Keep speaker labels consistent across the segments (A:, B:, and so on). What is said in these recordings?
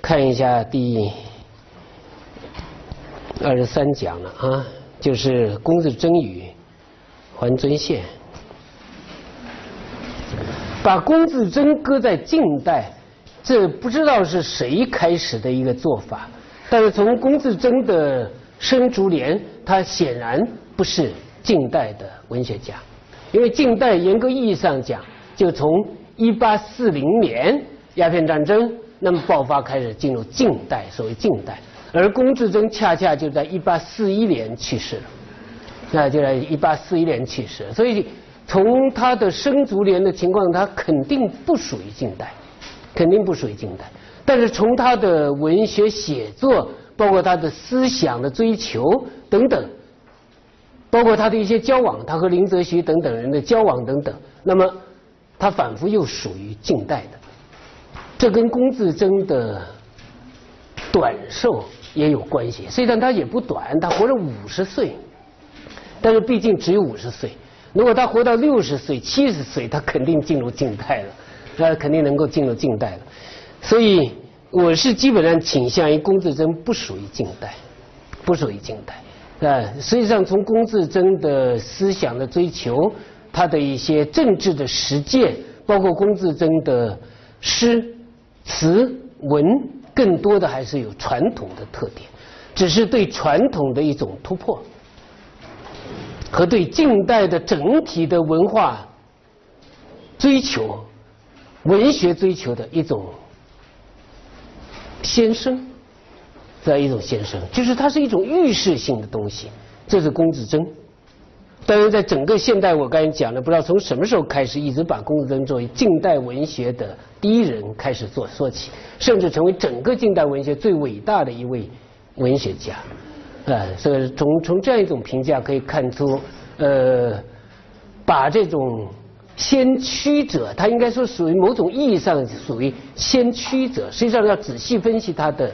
A: 看一下第二十三讲了啊，就是龚自珍与还尊宪。把龚自珍搁在近代，这不知道是谁开始的一个做法。但是从龚自珍的生卒年，他显然不是近代的文学家，因为近代严格意义上讲，就从一八四零年鸦片战争。那么爆发开始进入近代，所谓近代，而龚自珍恰恰就在一八四一年去世了，那就在一八四一年去世，所以从他的生卒年的情况，他肯定不属于近代，肯定不属于近代。但是从他的文学写作，包括他的思想的追求等等，包括他的一些交往，他和林则徐等等人的交往等等，那么他反复又属于近代的。这跟龚自珍的短寿也有关系。虽然他也不短，他活了五十岁，但是毕竟只有五十岁。如果他活到六十岁、七十岁，他肯定进入近代了，那肯定能够进入近代了。所以我是基本上倾向于龚自珍不属于近代，不属于近代。啊，实际上从龚自珍的思想的追求，他的一些政治的实践，包括龚自珍的诗。词文更多的还是有传统的特点，只是对传统的一种突破，和对近代的整体的文化追求、文学追求的一种先声，的一种先声，就是它是一种预示性的东西。这是龚自珍。当然，在整个现代，我刚才讲了，不知道从什么时候开始，一直把龚自珍作为近代文学的第一人开始做说起，甚至成为整个近代文学最伟大的一位文学家。啊，所以从从这样一种评价可以看出，呃，把这种先驱者，他应该说属于某种意义上属于先驱者。实际上要仔细分析他的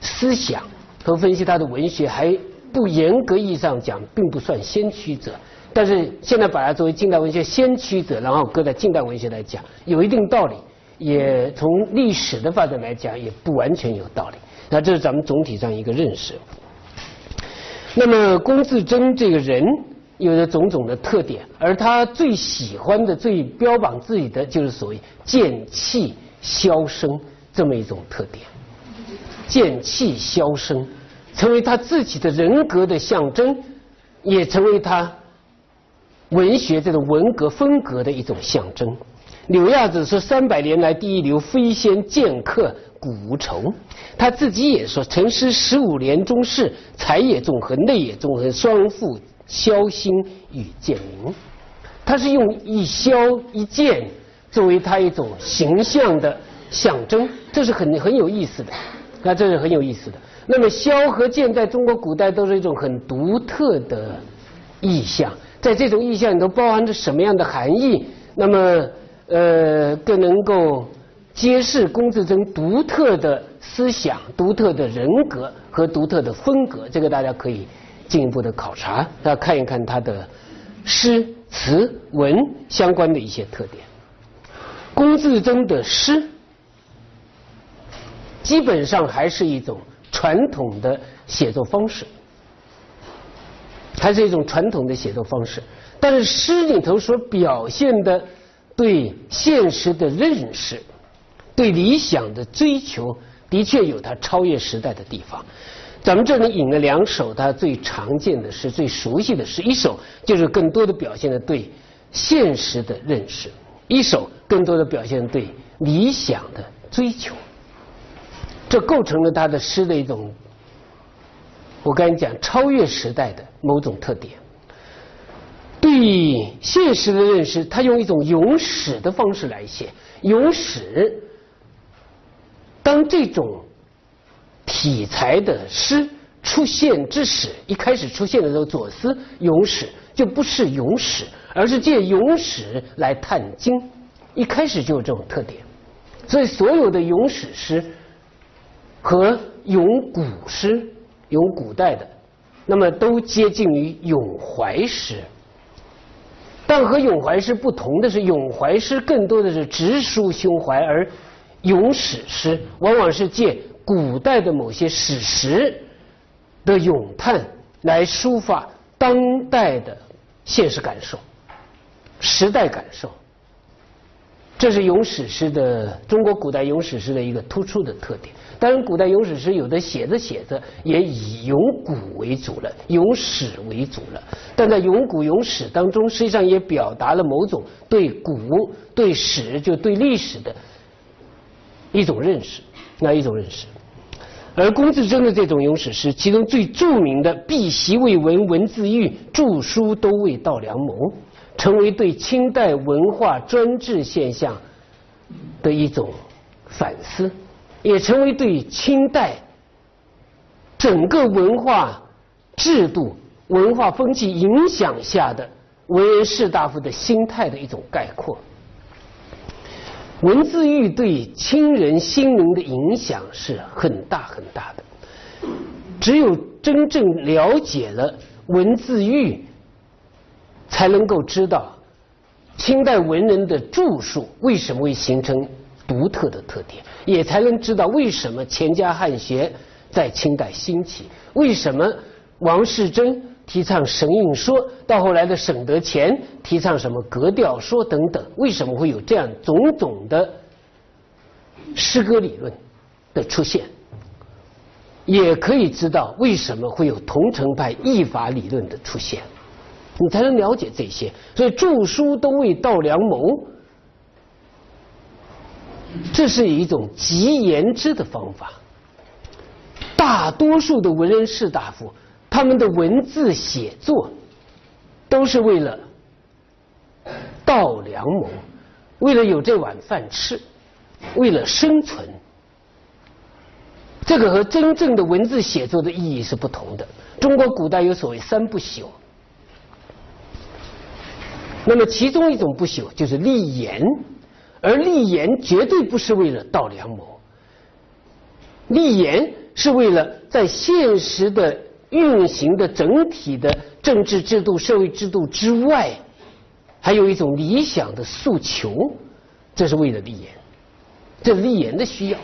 A: 思想和分析他的文学，还不严格意义上讲，并不算先驱者。但是现在把它作为近代文学先驱者，然后搁在近代文学来讲，有一定道理，也从历史的发展来讲，也不完全有道理。那这是咱们总体上一个认识。那么龚自珍这个人有着种种的特点，而他最喜欢的、最标榜自己的，就是所谓剑气萧声这么一种特点。剑气萧声成为他自己的人格的象征，也成为他。文学这种文革风格的一种象征。柳亚子说：“三百年来第一流，非仙剑客古无愁。”他自己也说：“成诗十五年中士，才也纵横，内也纵横，双复萧心与剑明。”他是用一萧一剑作为他一种形象的象征，这是很很有意思的。那这是很有意思的。那么萧和剑在中国古代都是一种很独特的意象。在这种意象里头包含着什么样的含义？那么，呃，更能够揭示龚自珍独特的思想、独特的人格和独特的风格。这个大家可以进一步的考察，大家看一看他的诗词文相关的一些特点。龚自珍的诗基本上还是一种传统的写作方式。还是一种传统的写作方式，但是诗里头所表现的对现实的认识、对理想的追求，的确有它超越时代的地方。咱们这里引了两首他最常见的诗、最熟悉的诗，一首就是更多的表现了对现实的认识，一首更多的表现对理想的追求，这构成了他的诗的一种。我跟你讲，超越时代的某种特点，对现实的认识，他用一种咏史的方式来写。咏史，当这种题材的诗出现之时，一开始出现的时候，左思咏史就不是咏史，而是借咏史来探经。一开始就有这种特点，所以所有的咏史诗和咏古诗。咏古代的，那么都接近于咏怀诗，但和咏怀诗不同的是，咏怀诗更多的是直抒胸怀，而咏史诗往往是借古代的某些史实的咏叹来抒发当代的现实感受、时代感受。这是咏史诗的中国古代咏史诗的一个突出的特点。当然，古代咏史诗有的写着写着也以咏古为主了，咏史为主了。但在咏古咏史当中，实际上也表达了某种对古、对史，就对历史的一种认识，那一种认识。而龚自珍的这种咏史诗，其中最著名的“碧玺未闻文字狱，著书都未到良谋”，成为对清代文化专制现象的一种反思。也成为对清代整个文化制度、文化风气影响下的文人士大夫的心态的一种概括。文字狱对清人心灵的影响是很大很大的。只有真正了解了文字狱，才能够知道清代文人的著述为什么会形成独特的特点。也才能知道为什么钱家汉学在清代兴起，为什么王士祯提倡神韵说，到后来的沈德潜提倡什么格调说等等，为什么会有这样种种的诗歌理论的出现？也可以知道为什么会有桐城派译法理论的出现，你才能了解这些。所以著书都为道良谋。这是一种极言之的方法。大多数的文人士大夫，他们的文字写作都是为了道良谋，为了有这碗饭吃，为了生存。这个和真正的文字写作的意义是不同的。中国古代有所谓三不朽，那么其中一种不朽就是立言。而立言绝对不是为了道良谋，立言是为了在现实的运行的整体的政治制度、社会制度之外，还有一种理想的诉求，这是为了立言，这是立言的需要。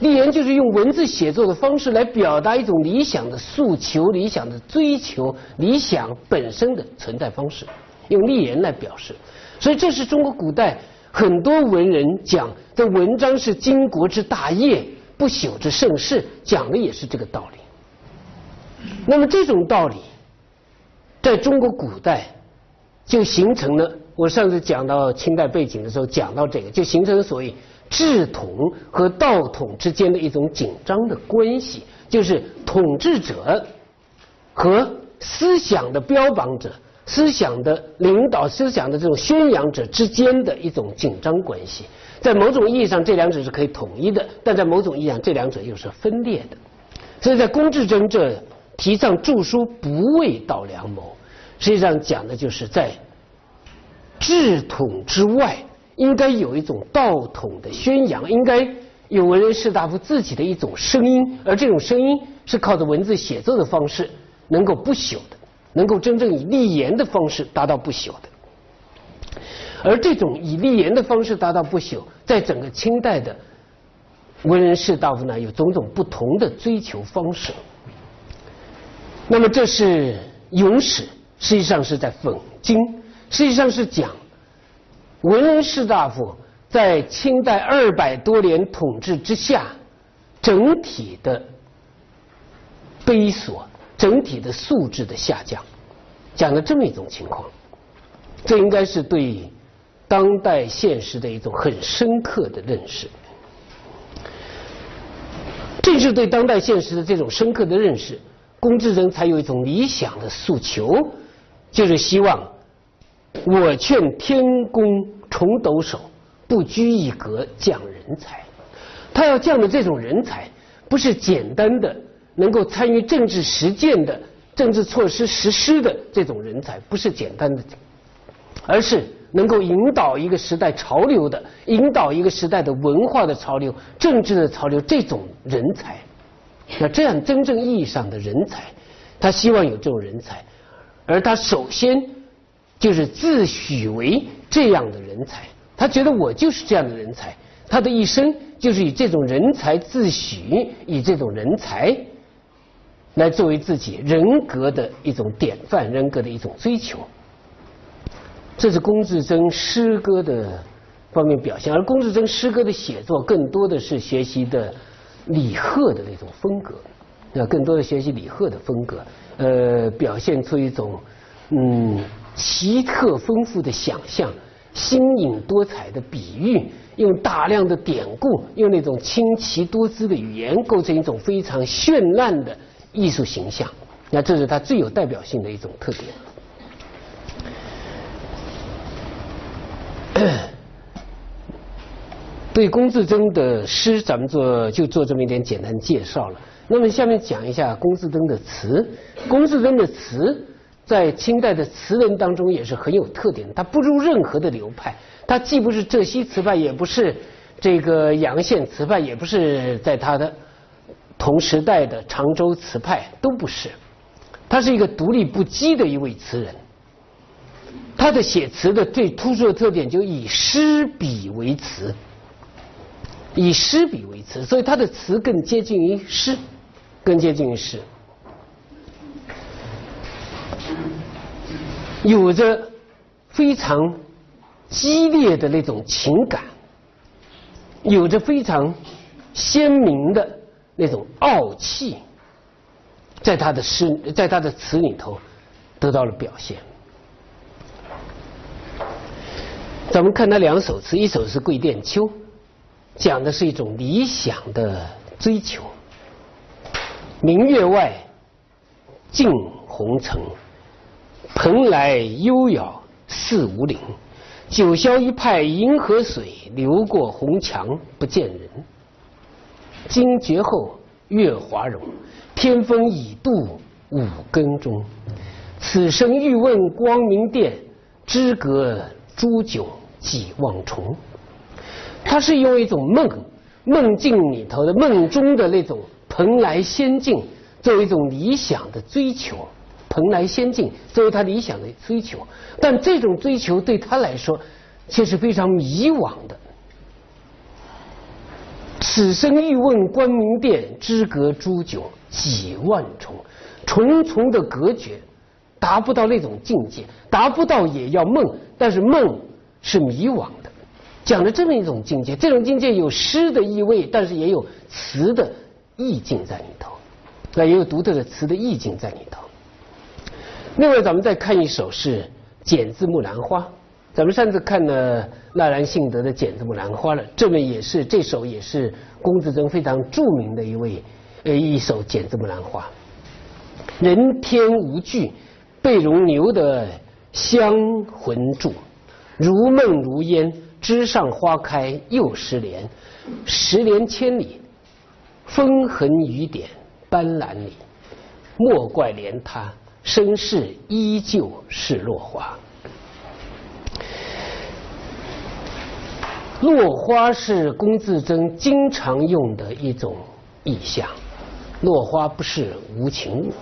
A: 立言就是用文字写作的方式来表达一种理想的诉求、理想的追求、理想本身的存在方式，用立言来表示。所以，这是中国古代。很多文人讲，这文章是经国之大业，不朽之盛世，讲的也是这个道理。那么这种道理，在中国古代就形成了。我上次讲到清代背景的时候，讲到这个，就形成了所谓治统和道统之间的一种紧张的关系，就是统治者和思想的标榜者。思想的领导、思想的这种宣扬者之间的一种紧张关系，在某种意义上，这两者是可以统一的；但在某种意义上，这两者又是分裂的。所以在龚自珍这提倡著书不为道良谋，实际上讲的就是在治统之外，应该有一种道统的宣扬，应该有文人士大夫自己的一种声音，而这种声音是靠着文字写作的方式能够不朽的。能够真正以立言的方式达到不朽的，而这种以立言的方式达到不朽，在整个清代的文人士大夫呢，有种种不同的追求方式。那么，这是咏史，实际上是在讽经，实际上是讲文人士大夫在清代二百多年统治之下，整体的悲索。整体的素质的下降，讲了这么一种情况，这应该是对当代现实的一种很深刻的认识。正是对当代现实的这种深刻的认识，龚自珍才有一种理想的诉求，就是希望我劝天公重抖擞，不拘一格降人才。他要降的这种人才，不是简单的。能够参与政治实践的政治措施实施的这种人才，不是简单的，而是能够引导一个时代潮流的，引导一个时代的文化的潮流、政治的潮流。这种人才，那这样真正意义上的人才，他希望有这种人才，而他首先就是自诩为这样的人才，他觉得我就是这样的人才，他的一生就是以这种人才自诩，以这种人才来作为自己人格的一种典范，人格的一种追求。这是龚自珍诗歌的方面表现，而龚自珍诗歌的写作更多的是学习的李贺的那种风格，那更多的学习李贺的风格，呃，表现出一种嗯奇特丰富的想象。新颖多彩的比喻，用大量的典故，用那种清奇多姿的语言，构成一种非常绚烂的艺术形象。那这是他最有代表性的一种特点。对龚自珍的诗，咱们做就做这么一点简单介绍了。那么下面讲一下龚自珍的词。龚自珍的词。在清代的词人当中也是很有特点，他不入任何的流派，他既不是浙西词派，也不是这个阳县词派，也不是在他的同时代的常州词派，都不是。他是一个独立不羁的一位词人。他的写词的最突出的特点就以诗笔为词，以诗笔为词，所以他的词更接近于诗，更接近于诗。有着非常激烈的那种情感，有着非常鲜明的那种傲气，在他的诗，在他的词里头得到了表现。咱们看他两首词，一首是《桂殿秋》，讲的是一种理想的追求。明月外，镜红尘。蓬莱幽遥四五岭，九霄一派银河水，流过红墙不见人。惊觉后月华容，天风已度五更钟。此生欲问光明殿，知阁朱酒几万重。他是用一种梦梦境里头的梦中的那种蓬莱仙境，作为一种理想的追求。蓬莱仙境作为他理想的追求，但这种追求对他来说却是非常迷惘的。此生欲问光明殿，知阁朱酒几万重，重重的隔绝，达不到那种境界，达不到也要梦，但是梦是迷惘的，讲了这么一种境界，这种境界有诗的意味，但是也有词的意境在里头，那也有独特的词的意境在里头。另外，咱们再看一首是《剪字木兰花》。咱们上次看了纳兰性德的《剪子木兰花》了，这么也是这首也是龚自珍非常著名的一位呃一首《剪子木兰花》。人天无惧，被容牛的香魂住，如梦如烟，枝上花开又十年，十年千里，风痕雨点斑斓里，莫怪怜他。身世依旧是落花，落花是龚自珍经常用的一种意象。落花不是无情物，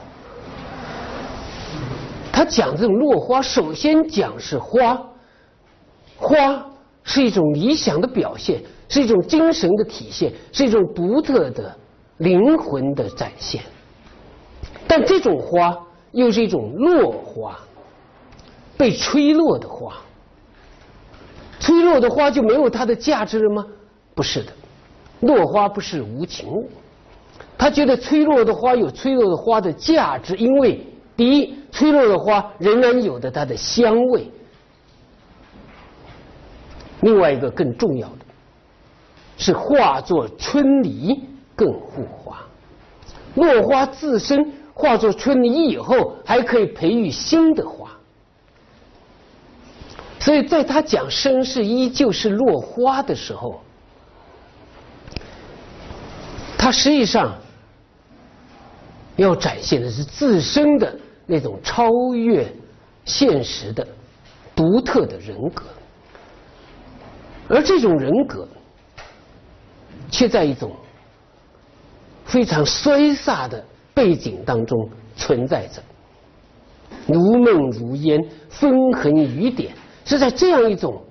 A: 他讲这种落花，首先讲是花，花是一种理想的表现，是一种精神的体现，是一种独特的灵魂的展现。但这种花。又是一种落花，被吹落的花。吹落的花就没有它的价值了吗？不是的，落花不是无情物。他觉得吹落的花有吹落的花的价值，因为第一，吹落的花仍然有着它的香味；另外一个更重要的，是化作春泥更护花。落花自身。化作春泥以后，还可以培育新的花。所以，在他讲身世依旧是落花的时候，他实际上要展现的是自身的那种超越现实的独特的人格，而这种人格却在一种非常衰飒的。背景当中存在着如梦如烟、风痕雨点，是在这样一种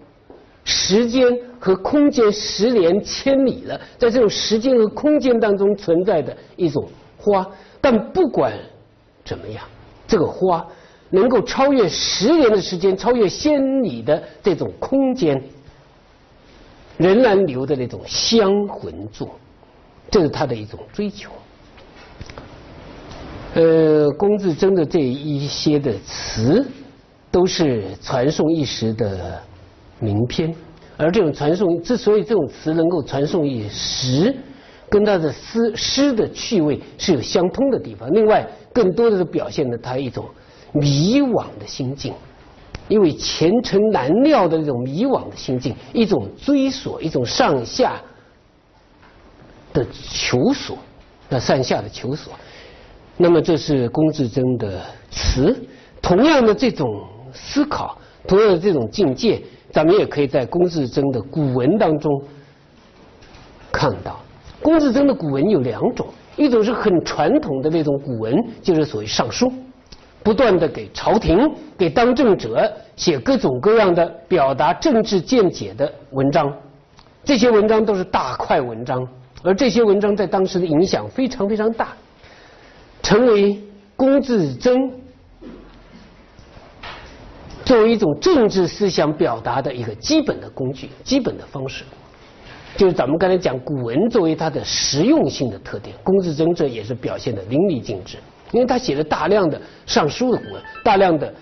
A: 时间和空间十连千里了，在这种时间和空间当中存在的一种花。但不管怎么样，这个花能够超越十年的时间，超越千里的这种空间，仍然留的那种香魂作，这是他的一种追求。呃，龚自珍的这一些的词，都是传颂一时的名篇。而这种传颂之所以这种词能够传颂一时，跟他的诗诗的趣味是有相通的地方。另外，更多的是表现了他一种迷惘的心境，因为前程难料的那种迷惘的心境，一种追索，一种上下的求索，那上下的求索。那么这是龚自珍的词，同样的这种思考，同样的这种境界，咱们也可以在龚自珍的古文当中看到。龚自珍的古文有两种，一种是很传统的那种古文，就是所谓上书，不断的给朝廷、给当政者写各种各样的表达政治见解的文章，这些文章都是大块文章，而这些文章在当时的影响非常非常大。成为龚自珍作为一种政治思想表达的一个基本的工具、基本的方式，就是咱们刚才讲古文作为它的实用性的特点，龚自珍这也是表现的淋漓尽致。因为他写了大量的上书的古文，大量的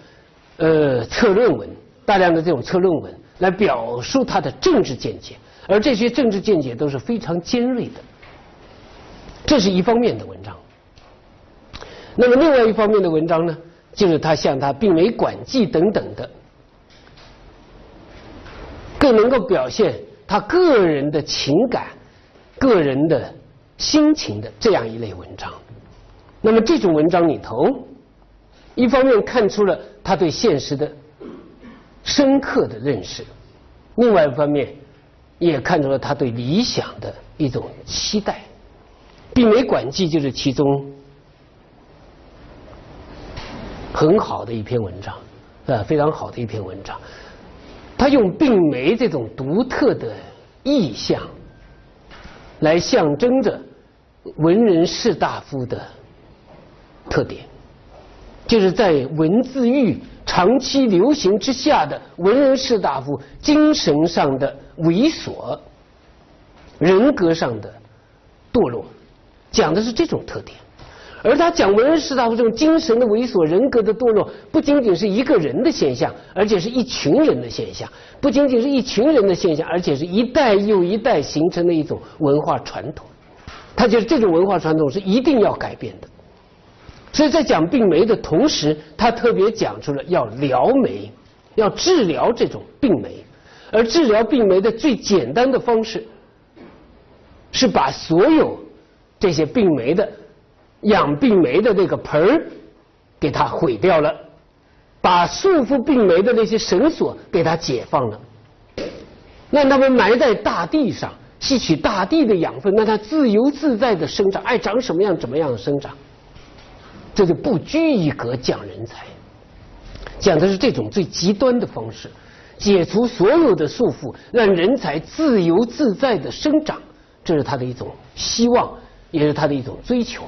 A: 呃策论文，大量的这种策论文来表述他的政治见解，而这些政治见解都是非常尖锐的，这是一方面的文章。那么另外一方面的文章呢，就是他像他《病梅馆记》等等的，更能够表现他个人的情感、个人的心情的这样一类文章。那么这种文章里头，一方面看出了他对现实的深刻的认识，另外一方面也看出了他对理想的一种期待。《病梅馆记》就是其中。很好的一篇文章，啊，非常好的一篇文章。他用病梅这种独特的意象，来象征着文人士大夫的特点，就是在文字狱长期流行之下的文人士大夫精神上的猥琐，人格上的堕落，讲的是这种特点。而他讲文人士大夫这种精神的猥琐、人格的堕落，不仅仅是一个人的现象，而且是一群人的现象；不仅仅是一群人的现象，而且是一代又一代形成的一种文化传统。他就是这种文化传统是一定要改变的。所以在讲病梅的同时，他特别讲出了要疗梅，要治疗这种病梅，而治疗病梅的最简单的方式，是把所有这些病梅的。养病梅的那个盆儿，给它毁掉了，把束缚病梅的那些绳索给它解放了，让它们埋在大地上，吸取大地的养分，让它自由自在的生长，爱长什么样怎么样生长，这就不拘一格讲人才，讲的是这种最极端的方式，解除所有的束缚，让人才自由自在的生长，这是他的一种希望，也是他的一种追求。